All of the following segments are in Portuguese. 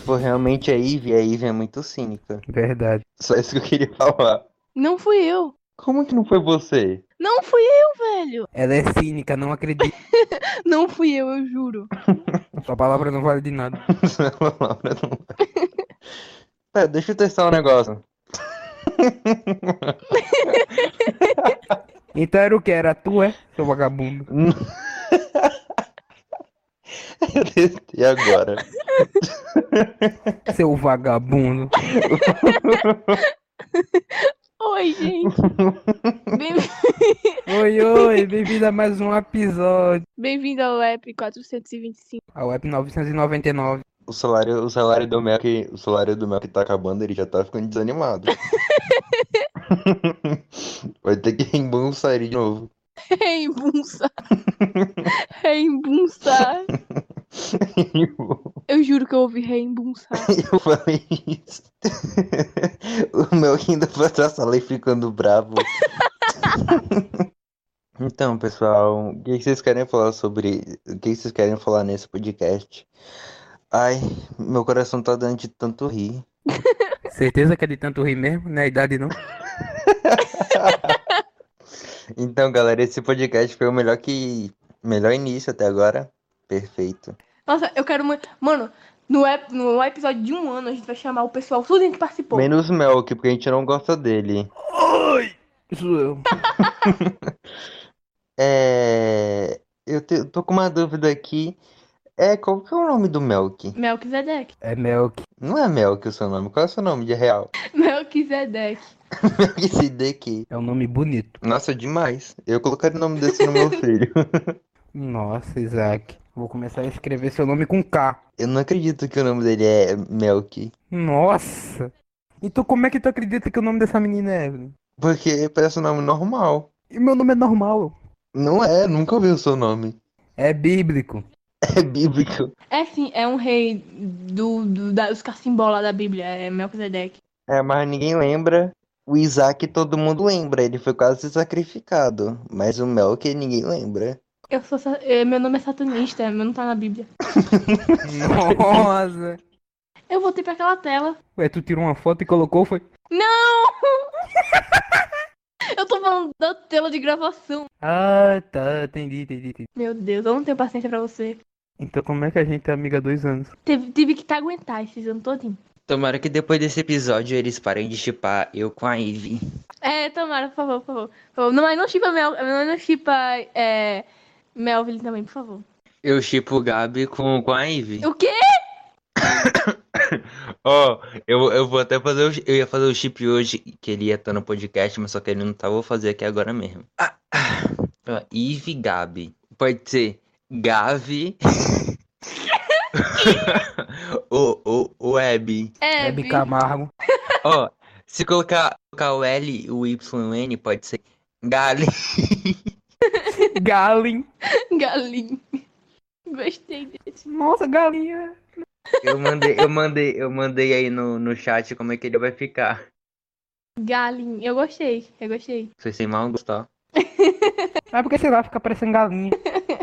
for realmente a Ivy, a Ivy é muito cínica. Verdade. Só isso que eu queria falar. Não fui eu. Como que não foi você? Não fui eu, velho. Ela é cínica, não acredito. Não fui eu, eu juro. Sua palavra não vale de nada. Essa palavra não vai. Pera, deixa eu testar um negócio. Então era o que? Era tu, é? Seu vagabundo. Eu testei agora. Seu vagabundo. Oi, gente. Bem- Oi, oi, bem-vindo a mais um episódio. Bem-vindo ao app 425. Ao App 999. O salário, o salário do Melk, o salário do Melk tá acabando, ele já tá ficando desanimado. Vai ter que reembolsar ele de novo. Reembunçar. Reembunçar. Eu juro que eu ouvi reembunçar. Eu falei isso. O Melk ainda foi pra sala e ficando bravo. Então, pessoal, o que vocês querem falar sobre. O que vocês querem falar nesse podcast? Ai, meu coração tá dando de tanto rir. Certeza que é de tanto rir mesmo? Não é a idade, não? Então, galera, esse podcast foi o melhor que. Melhor início até agora. Perfeito. Nossa, eu quero muito. Mano, no, ep... no episódio de um ano a gente vai chamar o pessoal, tudo que participou. Menos o Melk, porque a gente não gosta dele. Oi! Isso eu. É. Eu te- tô com uma dúvida aqui. É, qual que é o nome do Melk? Melquisedeque. É Melk. Não é Melk o seu nome, qual é o seu nome de real? Melquisedeque. Melquisedeque. É um nome bonito. Nossa, demais. Eu colocaria o nome desse no meu filho. Nossa, Isaac. Vou começar a escrever seu nome com K. Eu não acredito que o nome dele é Melk. Nossa! Então como é que tu acredita que o nome dessa menina é, Evelyn? Porque parece um nome normal. E meu nome é normal. Não é, nunca ouvi o seu nome. É bíblico. É bíblico. É sim, é um rei do, do, da, dos cacimbola da Bíblia, é Melquisedeque. É, mas ninguém lembra. O Isaac todo mundo lembra, ele foi quase sacrificado. Mas o Melk ninguém lembra. Eu sou, sa- eh, meu nome é satanista, meu não tá na Bíblia. Nossa! Eu voltei pra aquela tela. Ué, tu tirou uma foto e colocou, foi? Não! eu tô falando da tela de gravação. Ah, tá, entendi, entendi, entendi. Meu Deus, eu não tenho paciência pra você. Então como é que a gente é amiga há dois anos? Tive, tive que te aguentar esses anos todinho. Tomara que depois desse episódio eles parem de chipar eu com a Ivy. É, tomara, por favor, por favor. Por favor. Não, mas não chipa Mel, não, não chipa é, Melvin também, por favor. Eu chipo o Gabi com, com a Ivy. O quê? Ó, eu, eu vou até fazer o, eu ia fazer o chip hoje, que ele ia estar no podcast, mas só que ele não tá, vou fazer aqui agora mesmo. Ah, ah. Ó, Ivy Gabi. Pode ser Gavi. o, o, o Web. É, Hebe Camargo. Ó, se colocar, colocar o L o Y e o N, pode ser Gali. Galin. galinha. Gostei desse. Nossa, galinha. Eu mandei, eu mandei, eu mandei aí no, no chat como é que ele vai ficar. Galinha. Eu gostei, eu gostei. Foi sem mal gostar. É porque, sei lá, fica parecendo galinha.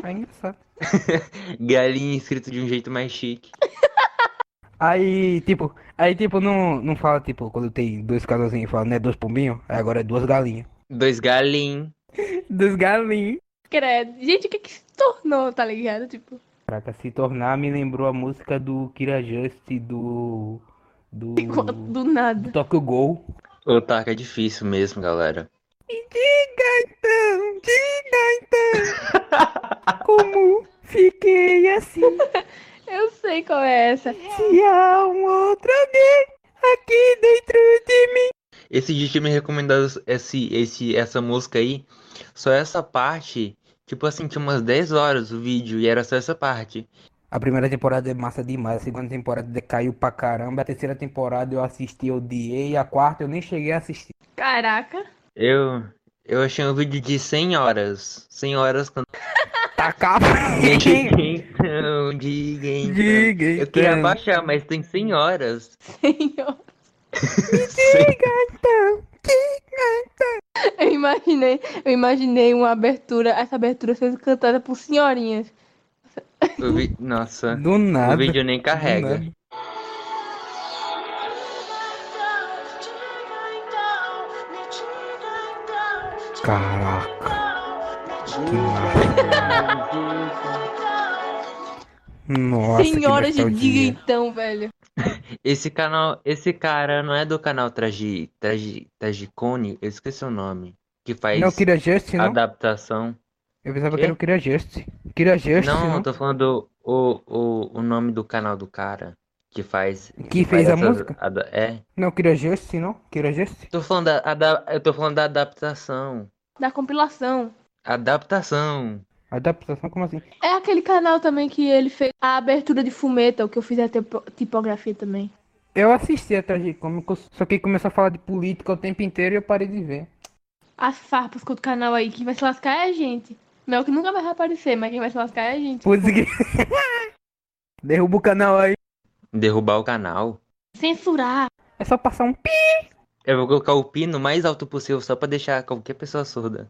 É engraçado. Galinha escrito de um jeito mais chique. Aí, tipo, aí, tipo, não, não fala, tipo, quando tem dois casalzinhos, fala, né, dois pombinhos? Aí agora é duas galinhas. Dois galinhos. Dois galinhos. Credo. Gente, o que que se tornou, tá ligado? Tipo, Caraca, se tornar me lembrou a música do Kira Just do. Do. do Do nada. Tokyo Ghoul. O Taco é difícil mesmo, galera. Diga então, diga então. Como fiquei assim? Eu sei qual é essa. Se há um outro alguém aqui dentro de mim. Esse dia tinha me recomendado esse, esse, essa música aí. Só essa parte. Tipo assim, tinha umas 10 horas o vídeo e era só essa parte. A primeira temporada é massa decaiu A segunda temporada decaiu pra caramba. A terceira temporada eu assisti, eu odiei. A quarta eu nem cheguei a assistir. Caraca. Eu, eu achei um vídeo de 100 horas. 100 horas quando. Tacar Então, diga então. Diga Eu queria então. baixar, mas tem 100 horas. Senhor. Diga então, diga então. Então. eu imaginei, eu imaginei uma abertura, essa abertura sendo cantada por senhorinhas. Vi... Nossa. Do nada. O vídeo nem carrega. Caraca. Que nossa, que Senhora de dia, então, velho. Esse canal, esse cara não é do canal Tragi, Tragi, Tragicone, eu esqueci o nome, que faz Não, Kira Just, não? adaptação. Eu pensava Quê? que era o Kira Just. Kira Just, Não, não? eu tô falando o, o, o nome do canal do cara que faz. Que fez a essas música? ada- é. Não, Kira Just, não? Kira Just? Tô falando da, eu tô falando da adaptação. Da compilação. Adaptação. Adaptação, como assim? É aquele canal também que ele fez a abertura de Fumeta, o que eu fiz a tipo- tipografia também. Eu assisti a Tragicômico, só que começou a falar de política o tempo inteiro e eu parei de ver. As farpas com o canal aí, quem vai se lascar é a gente. Mel que nunca vai aparecer, mas quem vai se lascar é a gente. Putz, que... Derruba o canal aí. Derrubar o canal. Censurar. É só passar um pi. Eu vou colocar o pino mais alto possível só pra deixar qualquer pessoa surda.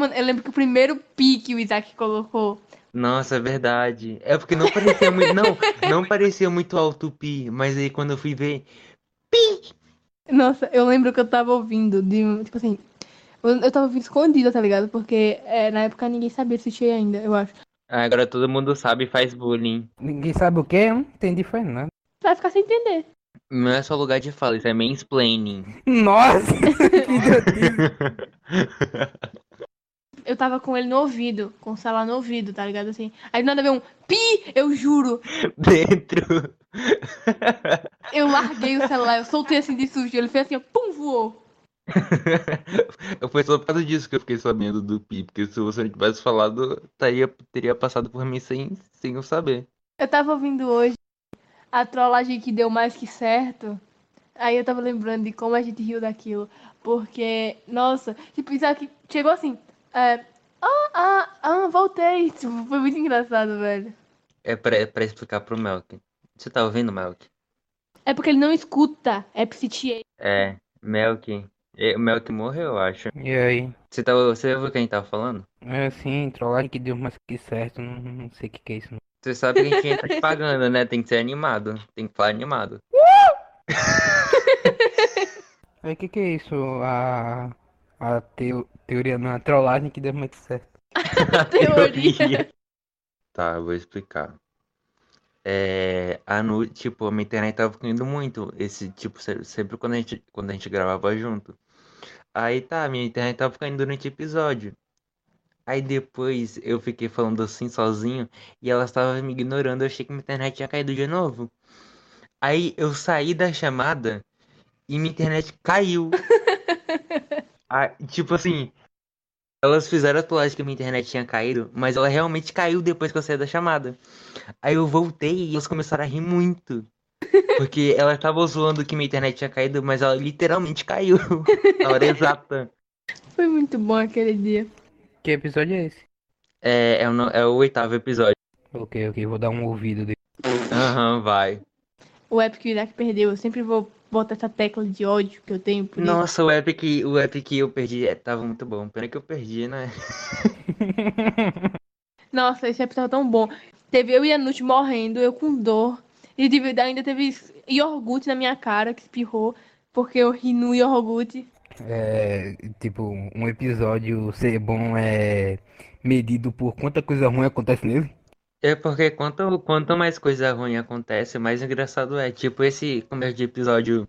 Mano, eu lembro que o primeiro pi que o Isaac colocou. Nossa, é verdade. É porque não parecia muito. Não, não parecia muito alto o pi, mas aí quando eu fui ver. Nossa, eu lembro que eu tava ouvindo de um- tipo assim. Eu, eu tava ouvindo escondida, tá ligado? Porque é, na época ninguém sabia assistir ainda, eu acho. Agora todo mundo sabe e faz bullying. Ninguém sabe o que? Eu não entendi, foi nada. Vai ficar sem entender. Não é só lugar de fala, isso é mansplaining. Nossa, que. Eu tava com ele no ouvido, com o celular no ouvido, tá ligado? Assim. Aí nada veio um pi, eu juro. Dentro. Eu larguei o celular, eu soltei assim de susto. Ele fez assim, ó, pum, voou. Foi só por causa disso que eu fiquei sabendo do pi, porque se você não tivesse falado, teria, teria passado por mim sem, sem eu saber. Eu tava ouvindo hoje a trollagem que deu mais que certo. Aí eu tava lembrando de como a gente riu daquilo. Porque, nossa, tipo, Isaac chegou assim. É, ah, ah, ah, voltei. Tipo, foi muito engraçado, velho. É pra, é pra explicar pro Melk. Você tá ouvindo, Melk? É porque ele não escuta. É PCTA. É, Melk. O Melk morreu, eu acho. E aí? Você, tá, você ouviu quem tava falando? É assim, trollagem que deu mais que certo, não, não sei o que, que é isso. não. Você sabe que a gente tá te pagando, né? Tem que ser animado. Tem que falar animado. Aí o que, que é isso? A, a teo- teoria não, a trollagem que deu que certo. Teoria. Tá, eu vou explicar. É, a nu, tipo, a minha internet tava caindo muito. Esse, tipo, se- sempre quando a gente, quando a gente gravava junto. Aí tá, minha internet tava caindo durante o episódio. Aí depois eu fiquei falando assim sozinho e ela estava me ignorando. Eu achei que minha internet tinha caído de novo. Aí eu saí da chamada e minha internet caiu. Ah, tipo assim, elas fizeram a trollagem que minha internet tinha caído, mas ela realmente caiu depois que eu saí da chamada. Aí eu voltei e elas começaram a rir muito. Porque ela estava zoando que minha internet tinha caído, mas ela literalmente caiu. Na hora exata. Foi muito bom aquele dia. Que episódio é esse? É, é, o, é o oitavo episódio. Ok, ok, vou dar um ouvido dele. Aham, vai. O Epic e o Isaac perdeu. Eu sempre vou botar essa tecla de ódio que eu tenho por ele. Nossa, o Epic, o Epic que eu perdi é, tava muito bom. Pena que eu perdi, né? Nossa, esse episódio é tão bom. Teve eu e a Nut morrendo, eu com dor. E teve- ainda teve iogurte na minha cara que espirrou, porque eu ri no iogurte. É, tipo, um episódio ser bom é medido por quanta coisa ruim acontece nele. É porque quanto, quanto mais coisa ruim acontece, mais engraçado é. Tipo esse começo de episódio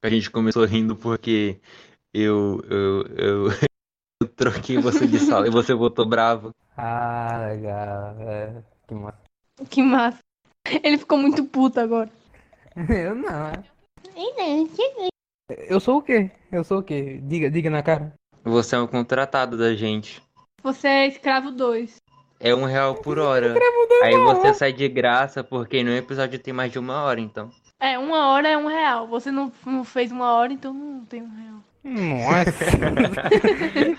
que a gente começou rindo porque eu, eu, eu, eu troquei você de sala e você voltou bravo. Ah, legal. É, que massa. Que massa. Ele ficou muito puto agora. Eu não, é. Eu sou o quê? Eu sou o quê? Diga, diga na cara. Você é um contratado da gente. Você é escravo 2. É um real por hora. Aí você sai de graça porque no episódio tem mais de uma hora, então. É, uma hora é um real. Você não, não fez uma hora, então não tem um real. Nossa.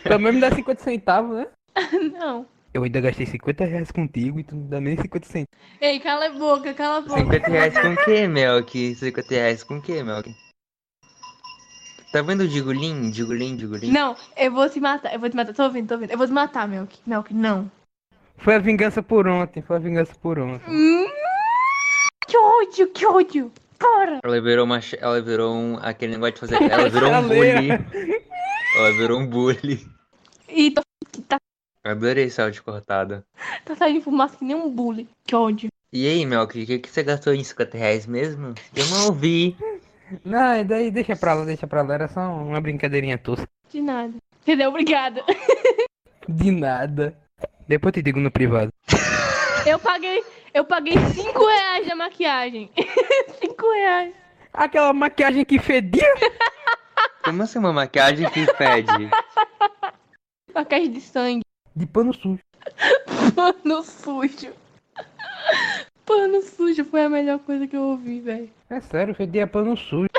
Também me dá 50 centavos, né? Não. Eu ainda gastei 50 reais contigo e tu não dá nem 50 centavos. Ei, cala a boca, cala a boca. 50 reais com o que, Melk? 50 reais com o que, Melk? Tá vendo o Digulin? Digulin, Digulin? Não, eu vou te matar, eu vou te matar. Tô ouvindo, tô ouvindo. Eu vou te matar, Melk. Melk, não. Foi a vingança por ontem, foi a vingança por ontem. Hum, que ódio, que ódio. Para. Ela virou uma. ch- Ela virou um. aquele negócio de fazer. Ela virou um bully. Ela virou um bully. E tá, tá, Adorei esse áudio cortado. tá saindo fumaça que nem um bully. Que ódio. E aí, Melk, o que, que você gastou em 50 reais mesmo? Eu não ouvi. Não, daí deixa pra lá, deixa pra lá. Era só uma brincadeirinha tosca. De nada. Entendeu? Obrigada. De nada. Depois eu te digo no privado. Eu paguei. Eu paguei 5 reais da maquiagem. 5 reais. Aquela maquiagem que fedia. Como assim uma maquiagem que fede? Maquiagem de sangue. De pano sujo. Pano sujo. Pano sujo foi a melhor coisa que eu ouvi, velho. É sério, fedia pano sujo.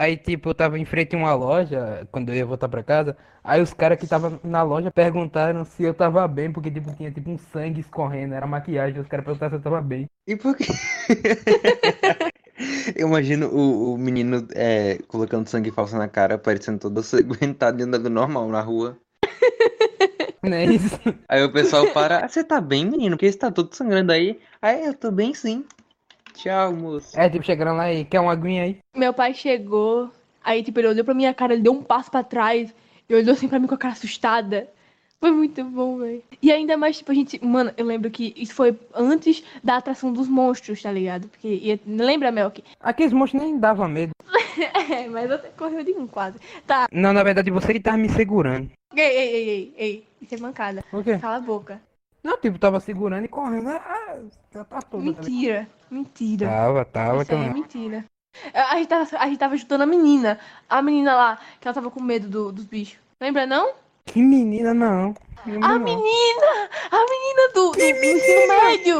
Aí, tipo, eu tava em frente a uma loja, quando eu ia voltar pra casa. Aí os caras que estavam na loja perguntaram se eu tava bem, porque, tipo, tinha, tipo, um sangue escorrendo, era maquiagem. Os caras perguntaram se eu tava bem. E por quê? Eu imagino o, o menino é, colocando sangue falso na cara, parecendo todo aguentado e andando normal na rua. Não é isso? Aí o pessoal para, ah, você tá bem, menino? Porque você tá todo sangrando aí? Aí eu tô bem sim. Tchau, moço. É, tipo, chegando lá e quer uma aguinha aí? Meu pai chegou, aí tipo, ele olhou pra minha cara, ele deu um passo pra trás e olhou assim pra mim com a cara assustada. Foi muito bom, velho. E ainda mais, tipo, a gente. Mano, eu lembro que isso foi antes da atração dos monstros, tá ligado? Porque. ia- Lembra, Melk? Aqueles monstros nem dava medo. É, mas até correu de um quase. Tá. Não, na verdade, você que tava me segurando. Ei, ei, ei, ei, ei. Isso é mancada. Por quê? Cala a boca. Não, tipo, tava segurando e correndo. Ah, já tá toda. tá? Mentira. Mentira. Tava, tava. Isso aí é tava. mentira. A gente, tava, a gente tava ajudando a menina. A menina lá, que ela tava com medo do- dos bichos. Lembra, não? Que menina, não. Lembro A não. menina! A menina do, do, do ensino médio!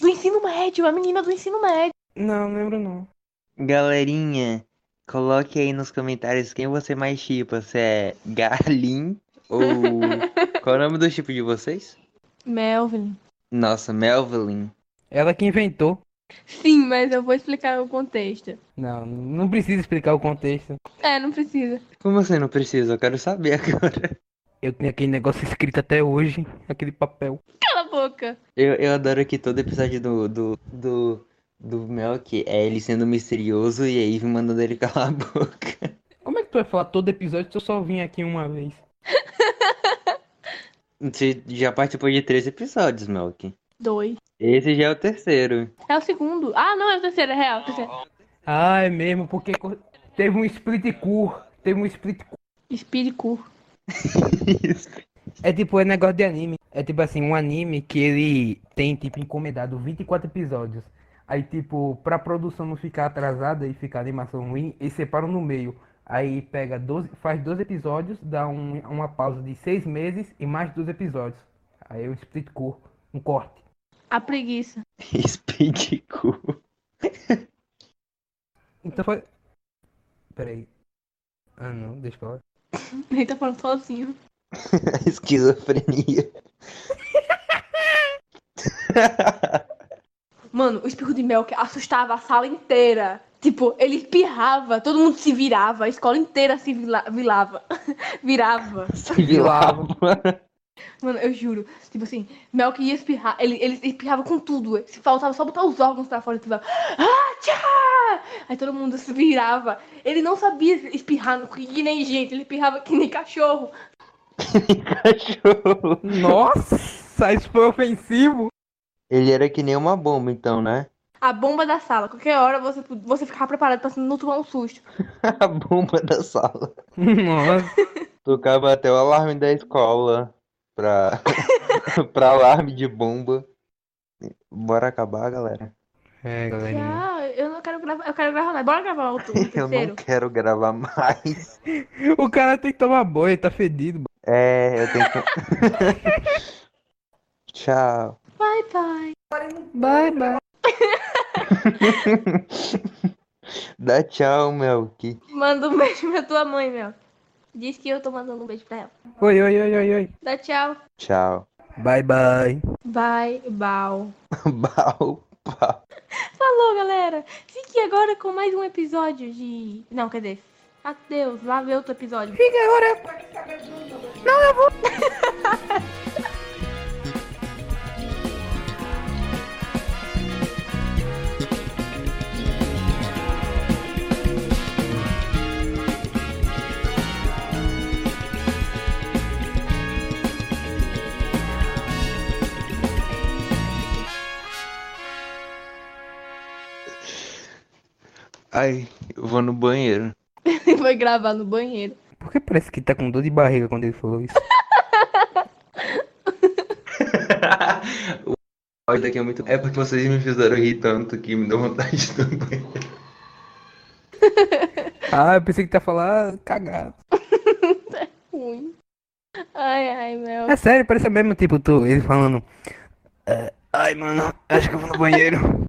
Do ensino médio, a menina do ensino médio. Não, lembro não. Galerinha, coloque aí nos comentários quem você mais chipa, se é Garlin ou... Qual é o nome do chip de vocês? Melvin. Nossa, Melvin. Ela que inventou. Sim, mas eu vou explicar o contexto. Não, não precisa explicar o contexto. É, não precisa. Como você não precisa? Eu quero saber agora. Eu tenho aquele negócio escrito até hoje, aquele papel. Cala a boca. Eu, eu adoro que todo episódio do, do, do, do Melk é ele sendo misterioso e a Eve mandando ele calar a boca. Como é que tu vai falar todo episódio se eu só vim aqui uma vez? Você já participou de três episódios, Melk. Dois. Esse já é o terceiro. É o segundo. Ah, não, é o terceiro, é real. é terceiro. Ah, é mesmo, porque teve um split cur. Teve um split cur. Espírito. É tipo, é negócio de anime. É tipo assim, um anime que ele tem, tipo, encomendado 24 episódios. Aí, tipo, pra produção não ficar atrasada e ficar animação ruim, eles separam no meio. Aí pega 12, faz 12 episódios, dá um- uma pausa de 6 meses e mais 12 episódios. Aí é um split cur, um corte. A preguiça. Speed Cool. Então foi. Peraí. Ah não, deixa eu falar. Ele tá falando sozinho. Esquizofrenia. Mano, o espirro de mel que assustava a sala inteira. Tipo, ele espirrava, todo mundo se virava, a escola inteira se vila- vilava. Virava. Se vilava. Mano, eu juro. Tipo assim, Mel que ia espirrar, ele, ele espirrava com tudo. Se faltava só botar os órgãos pra fora e espirrava. Ah, tchá! Aí todo mundo se virava. Ele não sabia espirrar que nem gente, ele espirrava que nem cachorro. Cachorro. Nossa, isso foi ofensivo. Ele era que nem uma bomba, então, né? A bomba da sala. Qualquer hora você, você ficava preparado pra não tomar um susto. A bomba da sala. Nossa. Tocava até o alarme da escola pra, pra alarme de bomba. Bora acabar, galera. É, galerinha. Eu não quero gravar. Eu quero gravar mais. Bora gravar outro, Eu não quero gravar mais. O cara tem que tomar banho, tá fedido. É, eu tenho que. Tchau. Bye, bye. Bye, bye. Dá tchau, Melk. Manda um beijo pra tua mãe, Mel. Diz que eu tô mandando um beijo pra ela. Oi, oi, oi, oi, oi. Dá tchau. Tchau. Bye, bye. Bye, bau. Bau, pau. Falou, galera. Fique agora com mais um episódio de. Não, quer dizer. Adeus, lá ver outro episódio. Fica agora. Não, eu vou. Ai, eu vou no banheiro. Ele foi gravar no banheiro. Por que parece que tá com dor de barriga quando ele falou isso? o áudio daqui é muito. É porque vocês me fizeram rir tanto que me deu vontade de ir no banheiro. Ah, eu pensei que tá falando cagado. Ruim. Ai, ai, Mel. É sério, parece mesmo tipo tu, ele falando. "É, ai, mano, acho que eu vou no banheiro.